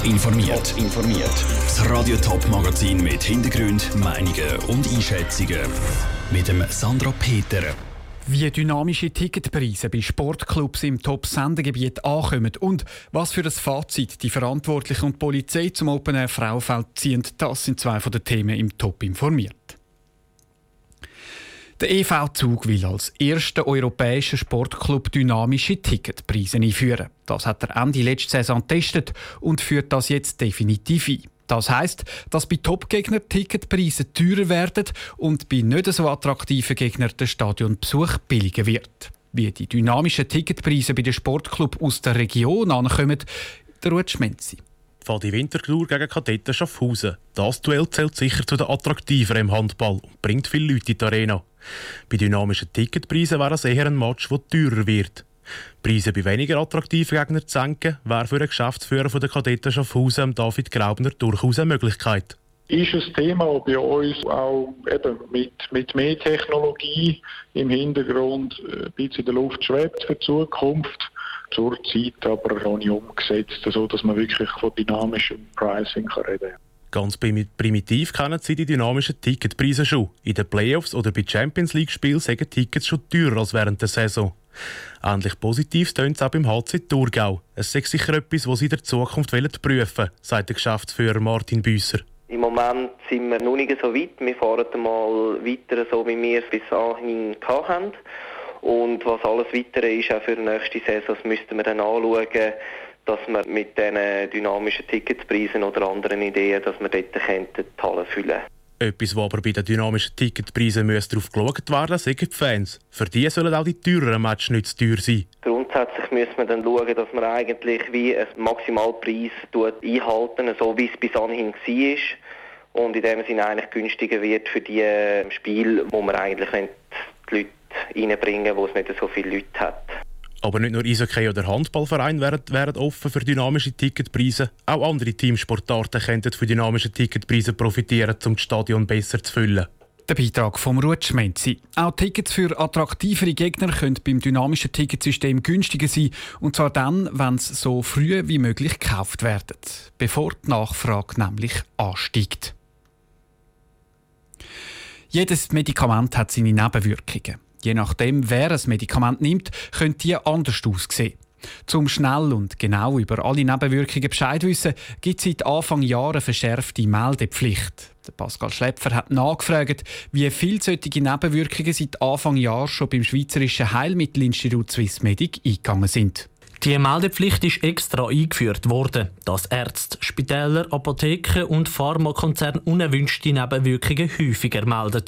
Top informiert. informiert. Das Radio Top Magazin mit Hintergrund, Meinungen und Einschätzungen mit dem Sandra Peter. Wie dynamische Ticketpreise bei Sportclubs im Top-Sendegebiet ankommen und was für das Fazit die Verantwortlichen und die Polizei zum Open Air Frauenfeld ziehen, das sind zwei von den Themen im Top informiert. Der EV Zug will als erster europäischer Sportclub dynamische Ticketpreise einführen. Das hat er Ende letzte Saison getestet und führt das jetzt definitiv ein. Das heißt, dass bei Top-Gegnern Ticketpreise teurer werden und bei nicht so attraktiven Gegnern der Stadionbesuch billiger wird. Wie die dynamischen Ticketpreise bei den Sportclubs aus der Region ankommen, der Ruth Schmenzi die Wintertour gegen Kadetten Schaffhausen. Das Duell zählt sicher zu den attraktiveren im Handball und bringt viele Leute in die Arena. Bei dynamischen Ticketpreisen wäre es eher ein Match, der teurer wird. Preise bei weniger attraktiven Gegnern zu senken, wäre für einen Geschäftsführer der Kadetten Schaffhausen, David Graubner, durchaus eine Möglichkeit ist ein Thema bei uns auch eben mit, mit mehr Technologie im Hintergrund äh, ein bisschen in der Luft schwebt für die Zukunft zurzeit aber noch nicht umgesetzt, sodass man wirklich von dynamischem Pricing reden kann. Ganz primitiv kennen Sie die dynamischen Ticketpreise schon. In den Playoffs oder bei Champions League-Spielen sind Tickets schon teurer als während der Saison. Ähnlich positiv tönt es auch beim HC Thurgau. Es ist sicher etwas, was Sie in der Zukunft prüfen wollen, sagt der Geschäftsführer Martin Büsser. Im Moment sind wir noch nicht so weit. Wir fahren mal weiter, so wie wir es bis anhin hatten. Und was alles weitere ist, auch für die nächste Saison, das müssten wir dann anschauen, dass wir mit diesen dynamischen Ticketpreisen oder anderen Ideen, dass wir dort die Hallen füllen etwas, was aber bei den dynamischen Ticketpreisen darauf geschaut werden sind die Fans. Für die sollen auch die teureren Matches nicht zu teuer sein. Grundsätzlich müssen wir dann schauen, dass man eigentlich wie einen Maximalpreis einhalten, so wie es bis anhin war. Und in dem Sinne eigentlich günstiger wird für die Spiele, wo man eigentlich die Leute reinbringen, wo es nicht so viele Leute hat. Aber nicht nur Eishockey oder Handballverein wären, wären offen für dynamische Ticketpreise. Auch andere Teamsportarten könnten von dynamischen Ticketpreisen profitieren, um das Stadion besser zu füllen. Der Beitrag vom Rutschmenzi. Auch Tickets für attraktivere Gegner können beim dynamischen Ticketsystem günstiger sein. Und zwar dann, wenn sie so früh wie möglich gekauft werden. Bevor die Nachfrage nämlich ansteigt. Jedes Medikament hat seine Nebenwirkungen. Je nachdem, wer ein Medikament nimmt, können die anders aussehen. Zum schnell und genau über alle Nebenwirkungen Bescheid wissen, gibt es seit Anfang Jahr eine verschärfte Meldepflicht. Pascal Schläpfer hat nachgefragt, wie viele solche Nebenwirkungen seit Anfang Jahr schon beim Schweizerischen Heilmittelinstitut Swissmedic eingegangen sind. Die Meldepflicht ist extra eingeführt worden, dass Ärzte, Spitäler, Apotheken und Pharmakonzerne unerwünschte Nebenwirkungen häufiger melden.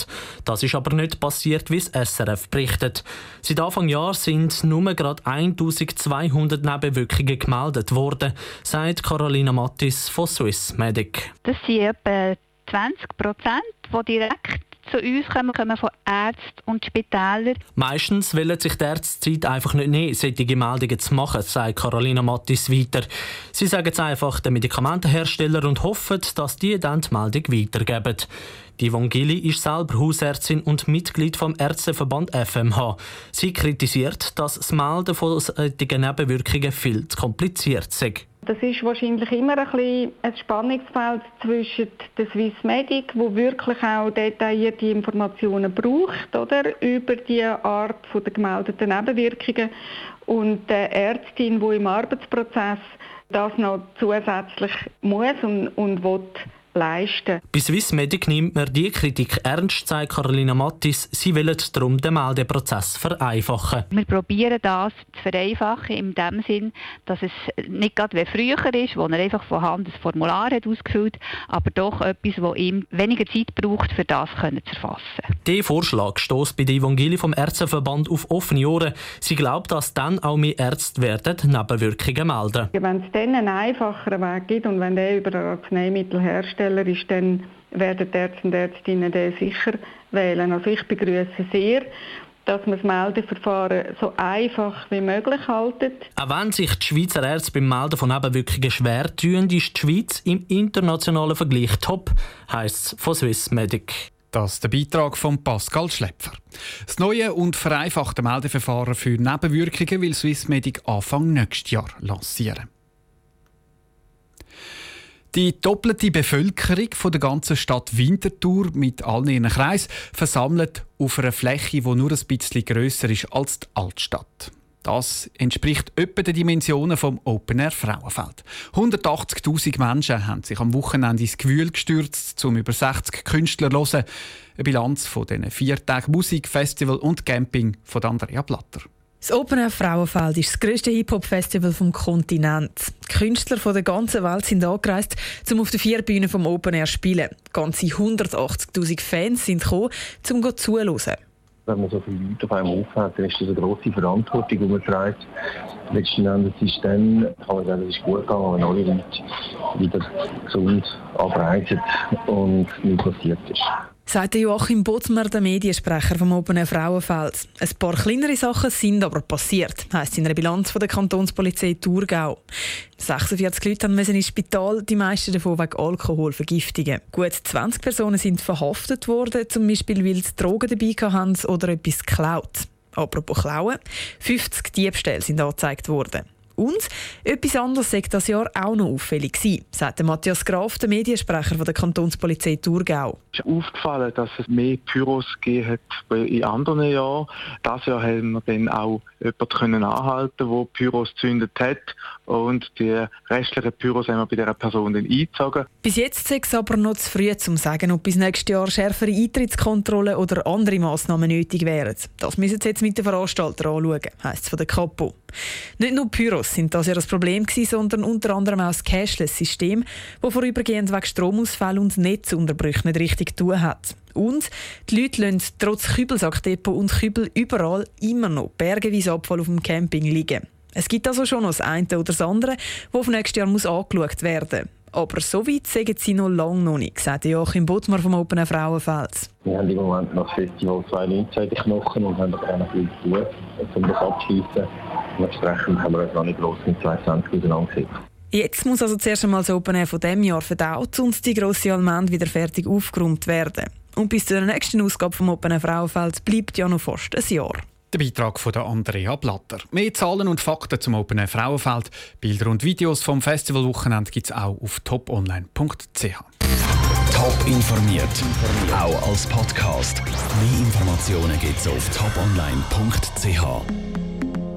Das ist aber nicht passiert, wie es SRF berichtet. Seit Anfang Jahr sind nur gerade 1200 Nebenwirkungen gemeldet worden, sagt Carolina Mattis von Swiss Medic. Das sind etwa 20 Prozent, die direkt zu uns kommen, kommen von Ärzten und Spitälern. Meistens wollen sich die Ärzte Zeit einfach nicht nehmen, solche Meldungen zu machen, sagt Carolina Mattis weiter. Sie sagen es einfach den Medikamentenhersteller und hoffen, dass die dann die Meldung weitergeben. Die Vongili ist selber Hausärztin und Mitglied vom Ärzteverband FMH. Sie kritisiert, dass das Melden von solchen Nebenwirkungen viel zu kompliziert sei. Das ist wahrscheinlich immer ein, bisschen ein Spannungsfeld zwischen der Swiss Medic, wo wirklich auch detaillierte Informationen braucht, oder? Über die Art der gemeldeten Nebenwirkungen. Und der Ärztin, die im Arbeitsprozess das noch zusätzlich muss und, und will leisten. Bei Swissmedic nimmt man die Kritik ernst, sagt Carolina Mattis. Sie will darum den Meldeprozess vereinfachen. Wir probieren das zu vereinfachen, in dem Sinn, dass es nicht gerade wie früher ist, wo er einfach von Hand ein Formular hat ausgefüllt aber doch etwas, das ihm weniger Zeit braucht, für das können zu erfassen. Der Vorschlag stößt bei der Evangelie vom Ärzteverband auf offene Ohren. Sie glaubt, dass dann auch mehr Ärzte werden Nebenwirkungen melden. Wenn es dann einen einfacheren Weg gibt und wenn der über Arzneimittel herrscht, Hersteller ist, dann werden die Ärzte und Ärztinnen den sicher wählen. Also ich begrüße sehr, dass man das Meldeverfahren so einfach wie möglich haltet. Auch wenn sich die Schweizer Ärzte beim Melden von Nebenwirkungen schwer tun, ist die Schweiz im internationalen Vergleich top, heisst es von Swiss Medic. Das ist der Beitrag von Pascal Schläpfer. Das neue und vereinfachte Meldeverfahren für Nebenwirkungen will Swissmedic Anfang nächstes Jahr lancieren. Die doppelte Bevölkerung von der ganzen Stadt Winterthur mit allen ihren Kreisen versammelt auf einer Fläche, die nur ein bisschen grösser ist als die Altstadt. Das entspricht etwa den Dimensionen vom Open Air Frauenfeld. 180.000 Menschen haben sich am Wochenende ins Gewühl gestürzt, um über 60 Künstler zu hören. Eine Bilanz von diesen vier Tagen Musik, Festival und Camping von Andrea Blatter. Das Open Air Frauenfeld ist das grösste Hip-Hop-Festival vom Kontinent. Künstler von der ganzen Welt sind angereist, um auf der vier Bühnen vom Open Air zu spielen. Ganze 180.000 Fans sind gekommen, um zuzuhören. Wenn man so viele Leute auf einmal aufhört, dann ist das eine grosse Verantwortung, die man trägt. Letzten Endes ist dann, kann man sagen, es ist gut gegangen, wenn alle Leute wieder gesund abreisen und nichts passiert ist sagt Joachim Botzmer, der Mediensprecher vom Open Frauenfeld. Ein paar kleinere Sachen sind aber passiert, heisst in einer Bilanz von der Kantonspolizei Thurgau. 46 Leute mussten ins Spital, die meisten davon wegen Alkoholvergiftungen. Gut 20 Personen sind verhaftet worden, zum Beispiel weil sie Drogen dabei hatten oder etwas geklaut. Apropos Klauen, 50 Diebstähle sind angezeigt worden. Und etwas anderes sei das Jahr auch noch auffällig gewesen, sagt Matthias Graf, der Mediensprecher der Kantonspolizei Thurgau. Es ist aufgefallen, dass es mehr Pyros gegeben hat in anderen Jahren. Dieses Jahr haben wir dann auch jemanden anhalten der Pyros gezündet hat und die restlichen Pyros haben wir bei dieser Person dann eingezogen. Bis jetzt ist es aber noch zu früh, um zu sagen, ob bis nächstes Jahr schärfere Eintrittskontrollen oder andere Massnahmen nötig wären. Das müssen Sie jetzt mit den Veranstaltern anschauen, heisst es von der Kapo. Nicht nur Pyros sind das ja das Problem gewesen, sondern unter anderem auch das Cashless-System, das vorübergehend wegen Stromausfall und Netzunterbrüchen nicht richtig tun hat. Und die Leute lassen trotz Kübelsackdepot und Kübel überall immer noch bergeweise Abfall auf dem Camping liegen. Es gibt also schon noch das eine oder das andere, das auf nächstes Jahr muss angeschaut werden muss. Aber so weit sagen sie noch lange noch nicht, sagt Joachim Bottmar vom Open Frauenfeld. Wir haben im Moment noch das Festival 2019 die Knochen und haben auch noch viel zu tun, um das abzuschließen. Entsprechend haben wir uns noch nicht groß mit 2020 auseinandergesetzt. Jetzt muss also zuerst einmal das Open Air von diesem Jahr verdaut und die grosse Allmende wieder fertig aufgeräumt werden. Und bis zur nächsten Ausgabe vom Open Frauenfeld bleibt ja noch fast ein Jahr. Der Beitrag von Andrea Blatter. Mehr Zahlen und Fakten zum Open Frauenfeld, Bilder und Videos vom Festivalwochenende gibt es auch auf toponline.ch. Top informiert, auch als Podcast. Mehr Informationen gibt es auf toponline.ch.